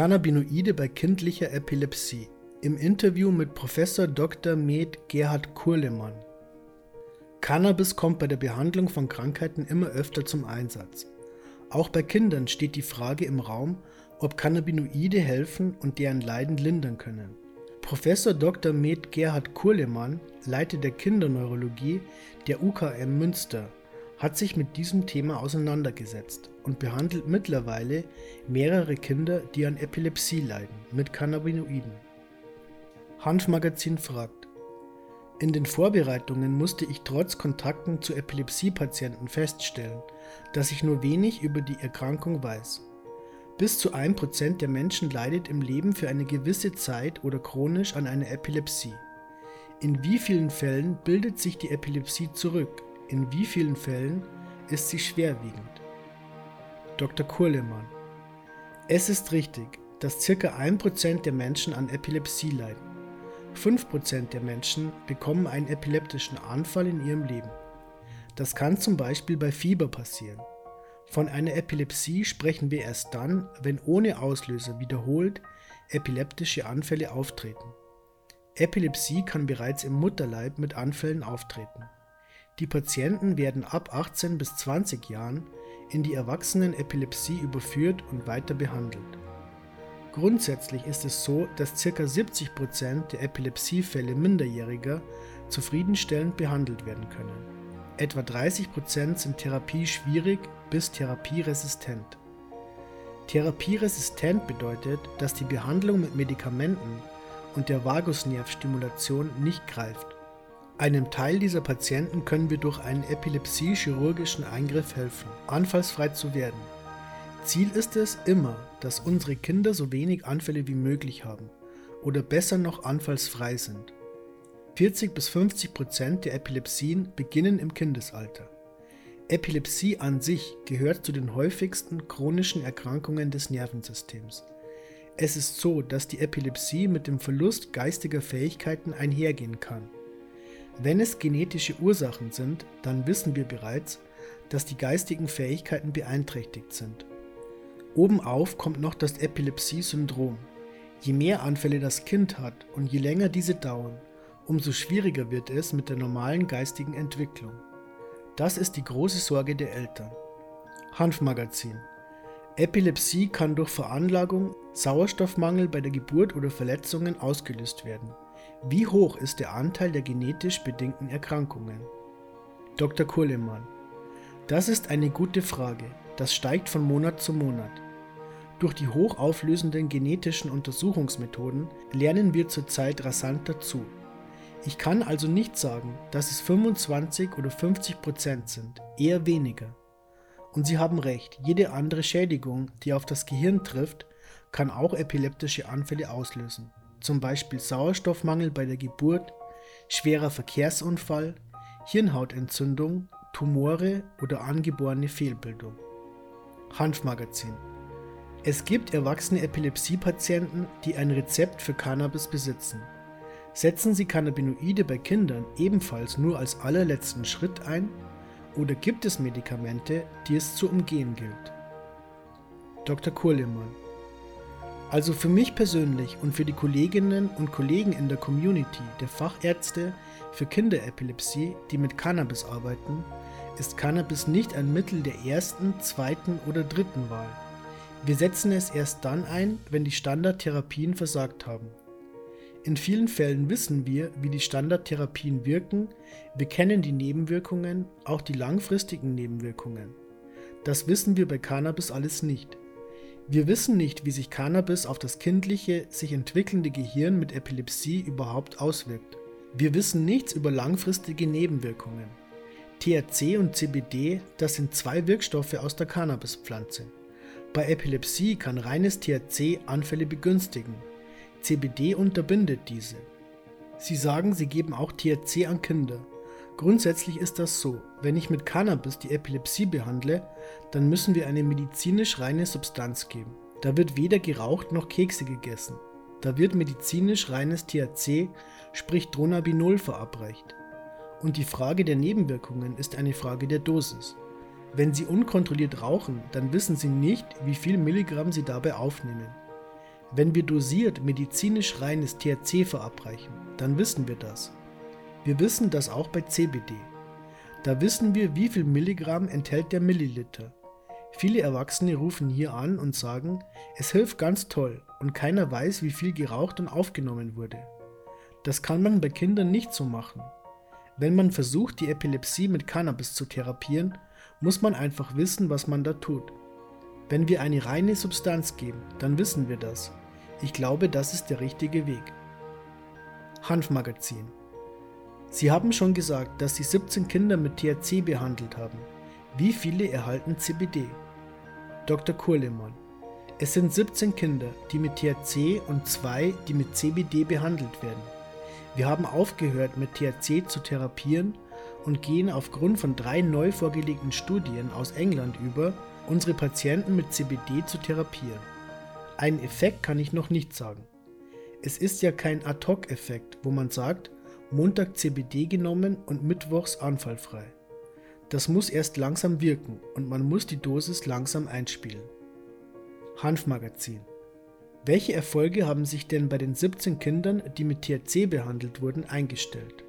Cannabinoide bei kindlicher Epilepsie. Im Interview mit Professor Dr. Med Gerhard Kurlemann. Cannabis kommt bei der Behandlung von Krankheiten immer öfter zum Einsatz. Auch bei Kindern steht die Frage im Raum, ob Cannabinoide helfen und deren Leiden lindern können. Professor Dr. Med Gerhard Kurlemann, Leiter der Kinderneurologie der UKM Münster, hat sich mit diesem Thema auseinandergesetzt und behandelt mittlerweile mehrere Kinder, die an Epilepsie leiden, mit Cannabinoiden. Hanfmagazin fragt. In den Vorbereitungen musste ich trotz Kontakten zu Epilepsiepatienten feststellen, dass ich nur wenig über die Erkrankung weiß. Bis zu 1% der Menschen leidet im Leben für eine gewisse Zeit oder chronisch an einer Epilepsie. In wie vielen Fällen bildet sich die Epilepsie zurück? In wie vielen Fällen ist sie schwerwiegend? Dr. Kurlemann. Es ist richtig, dass ca. 1% der Menschen an Epilepsie leiden. 5% der Menschen bekommen einen epileptischen Anfall in ihrem Leben. Das kann zum Beispiel bei Fieber passieren. Von einer Epilepsie sprechen wir erst dann, wenn ohne Auslöser wiederholt epileptische Anfälle auftreten. Epilepsie kann bereits im Mutterleib mit Anfällen auftreten. Die Patienten werden ab 18 bis 20 Jahren in die Erwachsenen-Epilepsie überführt und weiter behandelt. Grundsätzlich ist es so, dass ca. 70 Prozent der Epilepsiefälle Minderjähriger zufriedenstellend behandelt werden können. Etwa 30% sind therapieschwierig bis therapieresistent. Therapieresistent bedeutet, dass die Behandlung mit Medikamenten und der Vagusnervstimulation nicht greift. Einem Teil dieser Patienten können wir durch einen epilepsie-chirurgischen Eingriff helfen, anfallsfrei zu werden. Ziel ist es immer, dass unsere Kinder so wenig Anfälle wie möglich haben oder besser noch anfallsfrei sind. 40 bis 50 Prozent der Epilepsien beginnen im Kindesalter. Epilepsie an sich gehört zu den häufigsten chronischen Erkrankungen des Nervensystems. Es ist so, dass die Epilepsie mit dem Verlust geistiger Fähigkeiten einhergehen kann. Wenn es genetische Ursachen sind, dann wissen wir bereits, dass die geistigen Fähigkeiten beeinträchtigt sind. Obenauf kommt noch das Epilepsie-Syndrom. Je mehr Anfälle das Kind hat und je länger diese dauern, umso schwieriger wird es mit der normalen geistigen Entwicklung. Das ist die große Sorge der Eltern. Hanfmagazin. Epilepsie kann durch Veranlagung, Sauerstoffmangel bei der Geburt oder Verletzungen ausgelöst werden. Wie hoch ist der Anteil der genetisch bedingten Erkrankungen? Dr. Kohlemann. Das ist eine gute Frage. Das steigt von Monat zu Monat. Durch die hochauflösenden genetischen Untersuchungsmethoden lernen wir zurzeit rasant dazu. Ich kann also nicht sagen, dass es 25 oder 50 Prozent sind, eher weniger. Und Sie haben recht, jede andere Schädigung, die auf das Gehirn trifft, kann auch epileptische Anfälle auslösen. Zum Beispiel Sauerstoffmangel bei der Geburt, schwerer Verkehrsunfall, Hirnhautentzündung, Tumore oder angeborene Fehlbildung. Hanfmagazin. Es gibt erwachsene Epilepsiepatienten, die ein Rezept für Cannabis besitzen. Setzen Sie Cannabinoide bei Kindern ebenfalls nur als allerletzten Schritt ein oder gibt es Medikamente, die es zu umgehen gilt? Dr. Kurlemann. Also für mich persönlich und für die Kolleginnen und Kollegen in der Community der Fachärzte für Kinderepilepsie, die mit Cannabis arbeiten, ist Cannabis nicht ein Mittel der ersten, zweiten oder dritten Wahl. Wir setzen es erst dann ein, wenn die Standardtherapien versagt haben. In vielen Fällen wissen wir, wie die Standardtherapien wirken, wir kennen die Nebenwirkungen, auch die langfristigen Nebenwirkungen. Das wissen wir bei Cannabis alles nicht. Wir wissen nicht, wie sich Cannabis auf das kindliche, sich entwickelnde Gehirn mit Epilepsie überhaupt auswirkt. Wir wissen nichts über langfristige Nebenwirkungen. THC und CBD, das sind zwei Wirkstoffe aus der Cannabispflanze. Bei Epilepsie kann reines THC Anfälle begünstigen, CBD unterbindet diese. Sie sagen, sie geben auch THC an Kinder. Grundsätzlich ist das so. Wenn ich mit Cannabis die Epilepsie behandle, dann müssen wir eine medizinisch reine Substanz geben. Da wird weder geraucht noch Kekse gegessen. Da wird medizinisch reines THC, sprich Dronabinol, verabreicht. Und die Frage der Nebenwirkungen ist eine Frage der Dosis. Wenn Sie unkontrolliert rauchen, dann wissen Sie nicht, wie viel Milligramm Sie dabei aufnehmen. Wenn wir dosiert medizinisch reines THC verabreichen, dann wissen wir das. Wir wissen das auch bei CBD. Da wissen wir, wie viel Milligramm enthält der Milliliter. Viele Erwachsene rufen hier an und sagen, es hilft ganz toll und keiner weiß, wie viel geraucht und aufgenommen wurde. Das kann man bei Kindern nicht so machen. Wenn man versucht, die Epilepsie mit Cannabis zu therapieren, muss man einfach wissen, was man da tut. Wenn wir eine reine Substanz geben, dann wissen wir das. Ich glaube, das ist der richtige Weg. Hanfmagazin. Sie haben schon gesagt, dass Sie 17 Kinder mit THC behandelt haben. Wie viele erhalten CBD? Dr. Kurlemann. Es sind 17 Kinder, die mit THC und zwei, die mit CBD behandelt werden. Wir haben aufgehört, mit THC zu therapieren und gehen aufgrund von drei neu vorgelegten Studien aus England über, unsere Patienten mit CBD zu therapieren. Einen Effekt kann ich noch nicht sagen. Es ist ja kein Ad-Hoc-Effekt, wo man sagt, Montag CBD genommen und Mittwochs anfallfrei. Das muss erst langsam wirken und man muss die Dosis langsam einspielen. Hanfmagazin. Welche Erfolge haben sich denn bei den 17 Kindern, die mit THC behandelt wurden, eingestellt?